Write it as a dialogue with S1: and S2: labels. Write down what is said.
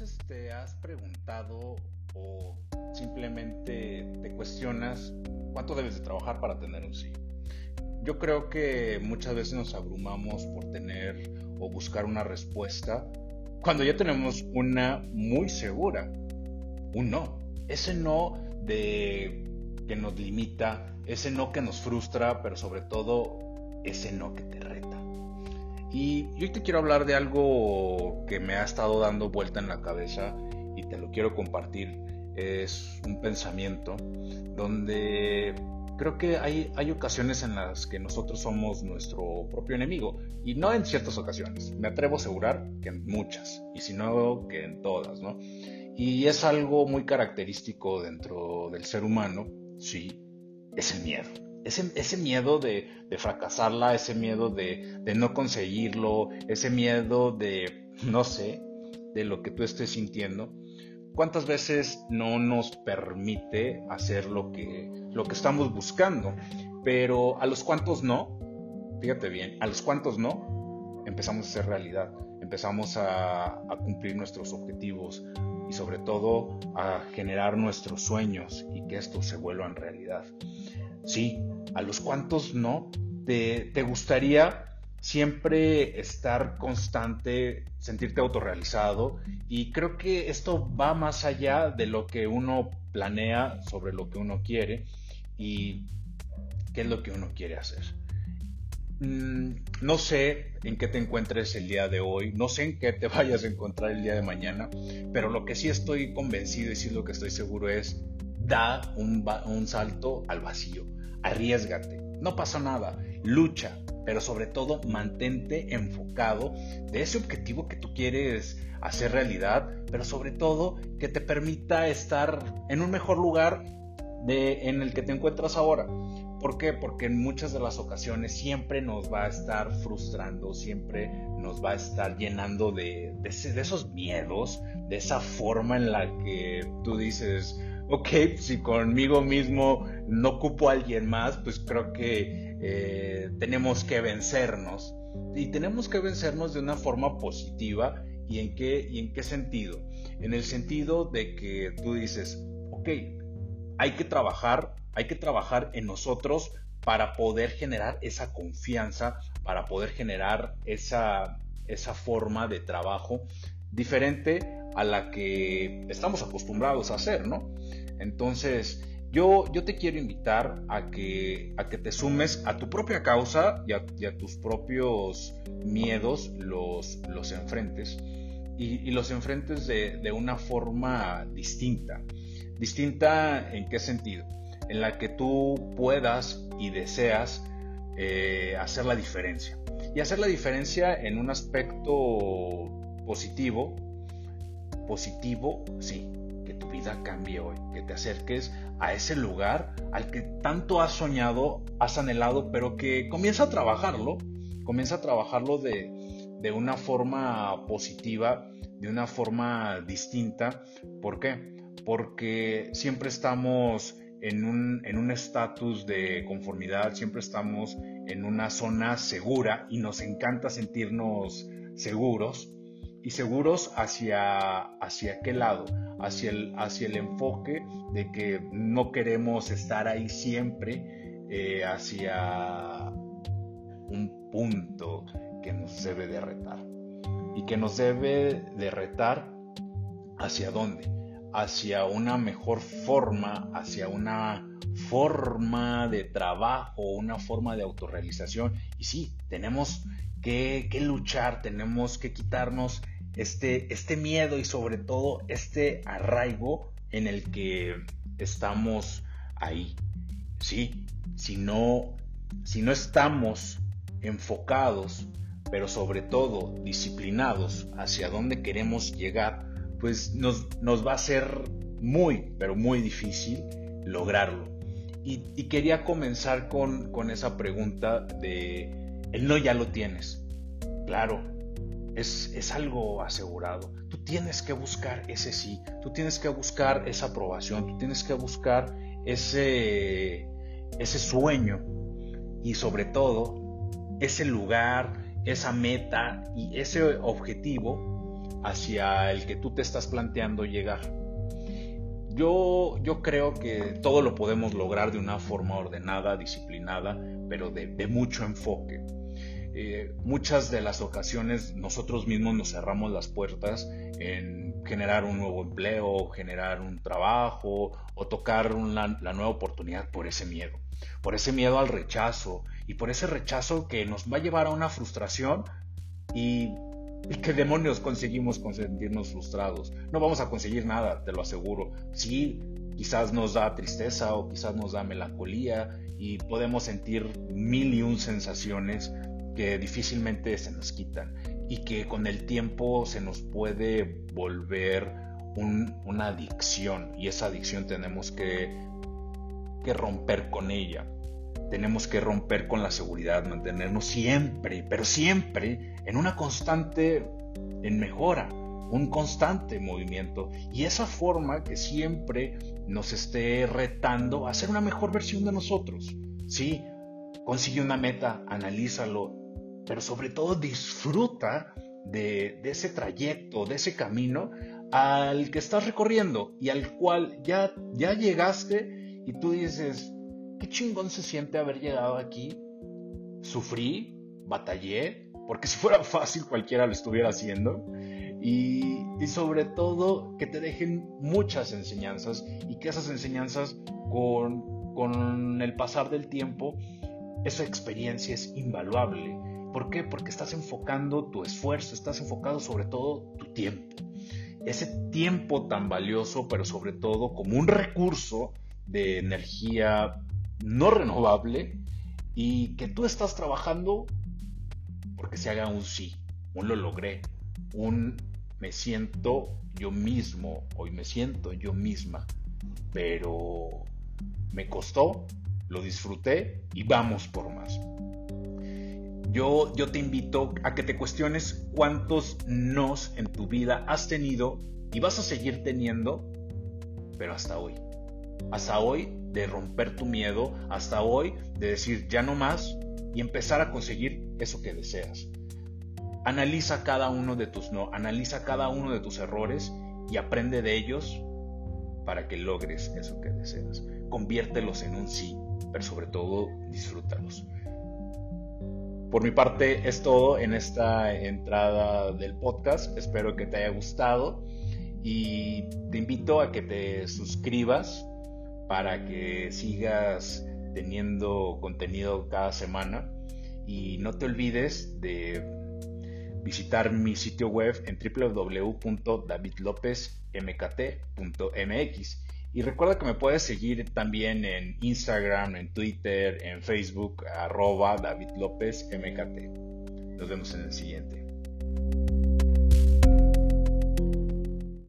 S1: veces te has preguntado o simplemente te cuestionas cuánto debes de trabajar para tener un sí? Yo creo que muchas veces nos abrumamos por tener o buscar una respuesta cuando ya tenemos una muy segura, un no. Ese no de que nos limita, ese no que nos frustra, pero sobre todo ese no que te reta. Y hoy te quiero hablar de algo que me ha estado dando vuelta en la cabeza y te lo quiero compartir. Es un pensamiento donde creo que hay, hay ocasiones en las que nosotros somos nuestro propio enemigo. Y no en ciertas ocasiones. Me atrevo a asegurar que en muchas. Y si no, que en todas, ¿no? Y es algo muy característico dentro del ser humano, sí, es el miedo ese, miedo de, fracasarla, ese miedo de, no conseguirlo, ese miedo de, no sé, de lo que tú estés sintiendo, ¿cuántas veces no nos permite hacer lo que, lo que estamos buscando? Pero a los cuantos no, fíjate bien, a los cuantos no, empezamos a hacer realidad, empezamos a, a cumplir nuestros objetivos y sobre todo a generar nuestros sueños y que estos se vuelvan realidad. Sí, a los cuantos no, te, gustaría siempre estar constante, sentirte autorrealizado y creo que esto va más allá de lo que uno planea sobre lo que uno quiere y qué es lo que uno quiere hacer. Mm, no sé en qué te encuentres el día de hoy, no sé en qué te vayas a encontrar el día de mañana, pero lo que sí estoy convencido y sí lo que estoy seguro es, da un, un salto al vacío arriesgate, no pasa nada, lucha, pero sobre todo mantente enfocado de ese objetivo que tú quieres hacer realidad, pero sobre todo que te permita estar en un mejor lugar de, en el que te encuentras ahora. ¿Por qué? Porque en muchas de las ocasiones siempre nos va a estar frustrando, siempre nos va a estar llenando de, de esos miedos, de esa forma en la que tú dices, ok, si conmigo mismo no ocupo a alguien más, pues creo que eh, tenemos que vencernos. Y tenemos que vencernos de una forma positiva. ¿Y en, qué, ¿Y en qué sentido? En el sentido de que tú dices, ok, hay que trabajar, hay que trabajar en nosotros para poder generar esa confianza, para poder generar esa, esa forma de trabajo diferente a la que estamos acostumbrados a hacer, ¿no? Entonces, yo, yo te quiero invitar a que, a que te sumes a tu propia causa y a, tus propios miedos, los, los enfrentes y, los enfrentes de, una forma distinta. ¿Distinta en qué sentido? En la que tú puedas y deseas eh, hacer la diferencia. Y hacer la diferencia en un aspecto positivo, positivo, sí, que tu vida cambie hoy, que te acerques a ese lugar al que tanto has soñado, has anhelado, pero que comienza a trabajarlo, comienza a trabajarlo de, una forma positiva, de una forma distinta. ¿Por qué? Porque siempre estamos en un estatus de conformidad, siempre estamos en una zona segura y nos encanta sentirnos seguros y seguros hacia, hacia qué lado, hacia el, hacia el enfoque de que no queremos estar ahí siempre, eh, hacia un punto que nos debe de retar. Y que nos debe de retar hacia dónde? Hacia una mejor forma, hacia una forma de trabajo, una forma de autorrealización. Y sí, tenemos que, luchar, tenemos que quitarnos este, este miedo y sobre todo este arraigo en el que estamos ahí. Sí, si no, si no estamos enfocados, pero sobre todo disciplinados hacia dónde queremos llegar, pues nos, nos va a ser muy, pero muy difícil lograrlo. Y, quería comenzar con, con esa pregunta de, el no ya lo tienes. Claro, es, algo asegurado. Tú tienes que buscar ese sí, tú tienes que buscar esa aprobación, tú tienes que buscar ese, ese sueño y sobre todo ese lugar, esa meta y ese objetivo hacia el que tú te estás planteando llegar. Yo, yo creo que todo lo podemos lograr de una forma ordenada, disciplinada, pero de, mucho enfoque. Eh, muchas de las ocasiones nosotros mismos nos cerramos las puertas en generar un nuevo empleo, generar un trabajo o tocar la nueva oportunidad por ese miedo, por ese miedo al rechazo y por ese rechazo que nos va a llevar a una frustración y, y qué demonios conseguimos con frustrados. No vamos a conseguir nada, te lo aseguro. Sí, quizás nos da tristeza o quizás nos da melancolía y podemos sentir mil y un sensaciones que difícilmente se nos quitan y que con el tiempo se nos puede volver una adicción y esa adicción tenemos que romper con ella. Tenemos que romper con la seguridad, mantenernos siempre, pero siempre en una constante en mejora, un constante movimiento y esa forma que siempre nos esté retando a ser una mejor versión de nosotros. Sí, consigue una meta, analízalo, pero sobre todo disfruta de, ese trayecto, de ese camino al que estás recorriendo y al cual ya, ya llegaste y tú dices, qué chingón se siente haber llegado aquí. Sufrí, batallé, porque si fuera fácil cualquiera lo estuviera haciendo. Y, sobre todo que te dejen muchas enseñanzas y que esas enseñanzas con, con el pasar del tiempo, esa experiencia es invaluable ¿Por qué? Porque estás enfocando tu esfuerzo, estás enfocado sobre todo tu tiempo. Ese tiempo tan valioso, pero sobre todo como un recurso de energía no renovable y que tú estás trabajando porque se haga un sí, un lo logré, un me siento yo mismo, hoy me siento yo misma, pero me costó, lo disfruté y vamos por más yo, te invito a que te cuestiones cuántos nos en tu vida has tenido y vas a seguir teniendo, pero hasta hoy. Hasta hoy de romper tu miedo, hasta hoy de decir ya no más y empezar a conseguir eso que deseas. Analiza cada uno de tus no, analiza cada uno de tus errores y aprende de ellos para que logres eso que deseas. Conviértelos en un sí, pero sobre todo disfrútalos. Por mi parte es todo en esta entrada del podcast. Espero que te haya gustado y te invito a que te suscribas para que sigas teniendo contenido cada semana y no te olvides de visitar mi sitio web en www.davidlopezmkt.mx y recuerda que me puedes seguir también en Instagram, en Twitter, en Facebook, arroba David. Nos vemos en el siguiente.